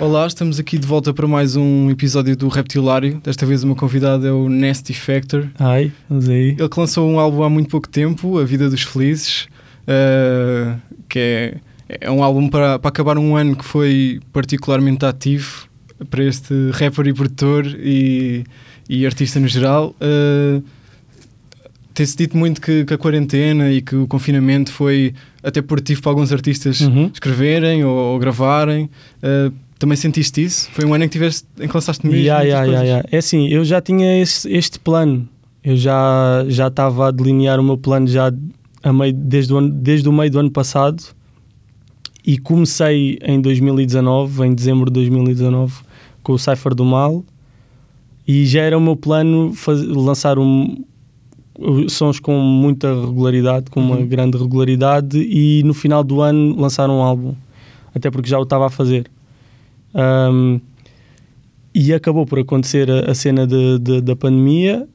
Olá, estamos aqui de volta para mais um episódio do Reptilário. Desta vez o meu convidado é o Nasty Factor. Ai, vamos aí. Ele que lançou um álbum há muito pouco tempo, A Vida dos Felizes, uh, que é, é um álbum para, para acabar um ano que foi particularmente ativo para este rapper e produtor e, e artista no geral. Uh, Tem-se dito muito que, que, a quarentena e que o confinamento foi até produtivo para alguns artistas Uhum. escreverem ou, ou gravarem. Uh, também sentiste isso? Foi um ano em que, tiveste, em que lançaste mesmo? Yeah, yeah, yeah, yeah. É assim, eu já tinha esse- este plano. Eu já já estava a delinear o meu plano já a meio, desde, o ano, desde o meio do ano passado e comecei em 2019, em dezembro de 2019, com o Cypher do Mal e já era o meu plano lançar um, sons com muita regularidade, com uma Uhum. grande regularidade e no final do ano lançar um álbum, até porque já o estava a fazer. Um, e acabou por acontecer a, a cena de- de- da pandemia